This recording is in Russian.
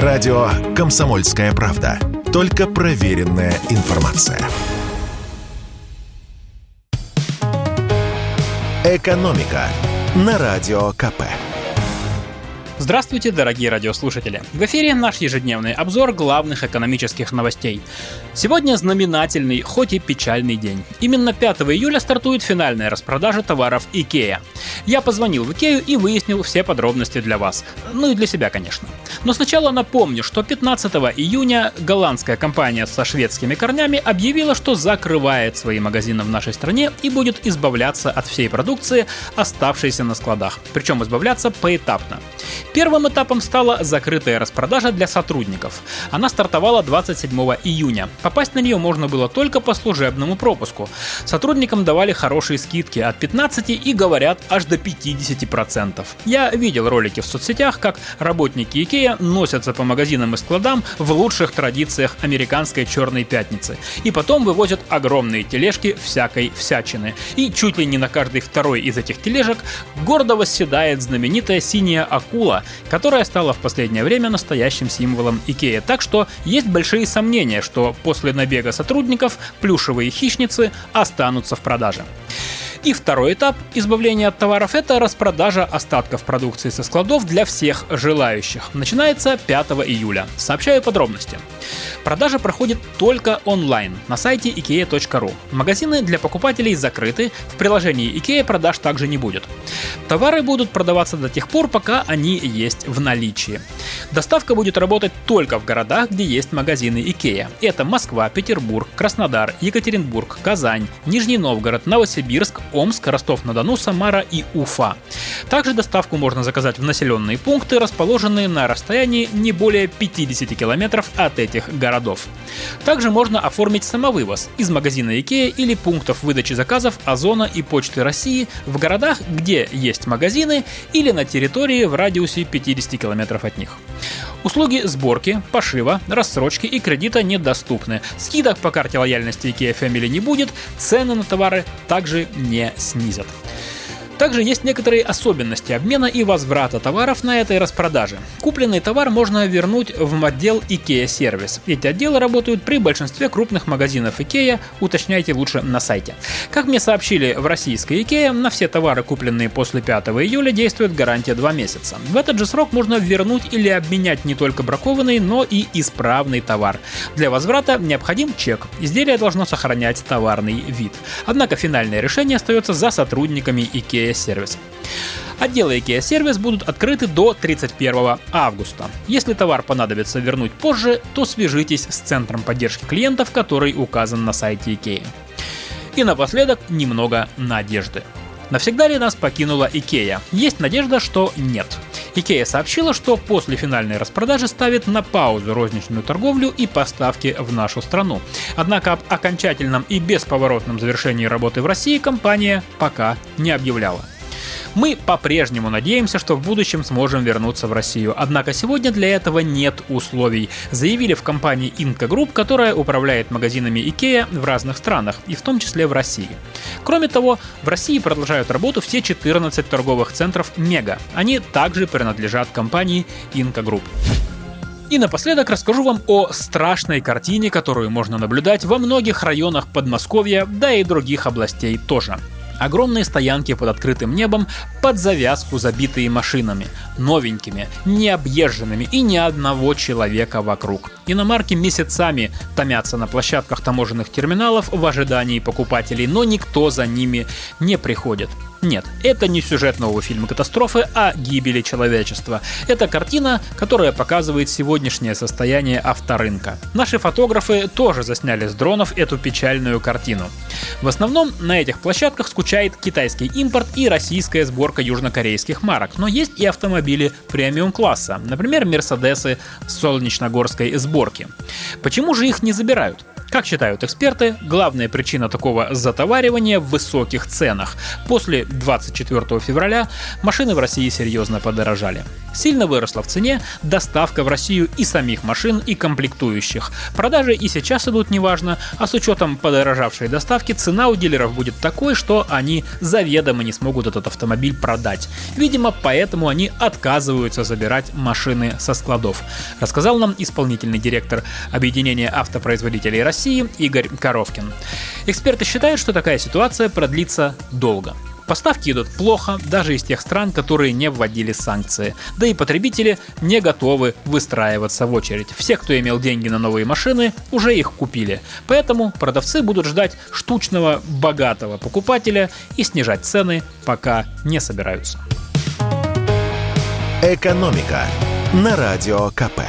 Радио «Комсомольская правда». Только проверенная информация. «Экономика» на Радио КП. Здравствуйте, дорогие радиослушатели! В эфире наш ежедневный обзор главных экономических новостей. Сегодня знаменательный, хоть и печальный день. Именно 5 июля стартует финальная распродажа товаров IKEA. Я позвонил в Икею и выяснил все подробности для вас. Ну и для себя, конечно. Но сначала напомню, что 15 июня голландская компания со шведскими корнями объявила, что закрывает свои магазины в нашей стране и будет избавляться от всей продукции, оставшейся на складах. Причем избавляться поэтапно. Первым этапом стала закрытая распродажа для сотрудников. Она стартовала 27 июня. Попасть на нее можно было только по служебному пропуску. Сотрудникам давали хорошие скидки от 15 и говорят аж до 50%. Я видел ролики в соцсетях, как работники Ikea носятся по магазинам и складам в лучших традициях американской черной пятницы. И потом вывозят огромные тележки всякой всячины. И чуть ли не на каждой второй из этих тележек гордо восседает знаменитая синяя акула, которая стала в последнее время настоящим символом Икея. Так что есть большие сомнения, что после набега сотрудников плюшевые хищницы останутся в продаже. И второй этап избавления от товаров – это распродажа остатков продукции со складов для всех желающих. Начинается 5 июля. Сообщаю подробности. Продажа проходит только онлайн на сайте ikea.ru. Магазины для покупателей закрыты, в приложении IKEA продаж также не будет. Товары будут продаваться до тех пор, пока они есть в наличии. Доставка будет работать только в городах, где есть магазины IKEA. Это Москва, Петербург, Краснодар, Екатеринбург, Казань, Нижний Новгород, Новосибирск, Омск, Ростов-на-Дону, Самара и Уфа. Также доставку можно заказать в населенные пункты, расположенные на расстоянии не более 50 километров от этих городов. Также можно оформить самовывоз из магазина IKEA или пунктов выдачи заказов Озона и Почты России в городах, где есть магазины или на территории в радиусе 50 километров от них. Услуги сборки, пошива, рассрочки и кредита недоступны. Скидок по карте лояльности IKEA Family не будет, цены на товары также не снизят. Также есть некоторые особенности обмена и возврата товаров на этой распродаже. Купленный товар можно вернуть в отдел IKEA Service. Эти отделы работают при большинстве крупных магазинов IKEA, уточняйте лучше на сайте. Как мне сообщили в российской IKEA, на все товары, купленные после 5 июля, действует гарантия 2 месяца. В этот же срок можно вернуть или обменять не только бракованный, но и исправный товар. Для возврата необходим чек. Изделие должно сохранять товарный вид. Однако финальное решение остается за сотрудниками IKEA Сервис. Отделы IKEA Сервис будут открыты до 31 августа. Если товар понадобится вернуть позже, то свяжитесь с центром поддержки клиентов, который указан на сайте IKEA. И напоследок немного надежды. Навсегда ли нас покинула IKEA? Есть надежда, что нет. Икея сообщила, что после финальной распродажи ставит на паузу розничную торговлю и поставки в нашу страну. Однако об окончательном и бесповоротном завершении работы в России компания пока не объявляла. Мы по-прежнему надеемся, что в будущем сможем вернуться в Россию. Однако сегодня для этого нет условий, заявили в компании Inca Group, которая управляет магазинами IKEA в разных странах, и в том числе в России. Кроме того, в России продолжают работу все 14 торговых центров Мега. Они также принадлежат компании Inca Group. И напоследок расскажу вам о страшной картине, которую можно наблюдать во многих районах Подмосковья, да и других областей тоже. Огромные стоянки под открытым небом, под завязку забитые машинами, новенькими, необъезженными и ни одного человека вокруг. Иномарки месяцами томятся на площадках таможенных терминалов в ожидании покупателей, но никто за ними не приходит. Нет, это не сюжет нового фильма «Катастрофы», а гибели человечества. Это картина, которая показывает сегодняшнее состояние авторынка. Наши фотографы тоже засняли с дронов эту печальную картину. В основном на этих площадках скучает китайский импорт и российская сборка южнокорейских марок, но есть и автомобили премиум-класса, например, Мерседесы солнечногорской сборки. Почему же их не забирают? Как считают эксперты, главная причина такого затоваривания в высоких ценах. После 24 февраля машины в России серьезно подорожали. Сильно выросла в цене доставка в Россию и самих машин, и комплектующих. Продажи и сейчас идут неважно, а с учетом подорожавшей доставки цена у дилеров будет такой, что они заведомо не смогут этот автомобиль продать. Видимо, поэтому они отказываются забирать машины со складов, рассказал нам исполнительный директор Объединения автопроизводителей России Игорь Коровкин. Эксперты считают, что такая ситуация продлится долго. Поставки идут плохо даже из тех стран, которые не вводили санкции. Да и потребители не готовы выстраиваться в очередь. Все, кто имел деньги на новые машины, уже их купили. Поэтому продавцы будут ждать штучного богатого покупателя и снижать цены пока не собираются. «Экономика» на Радио КП.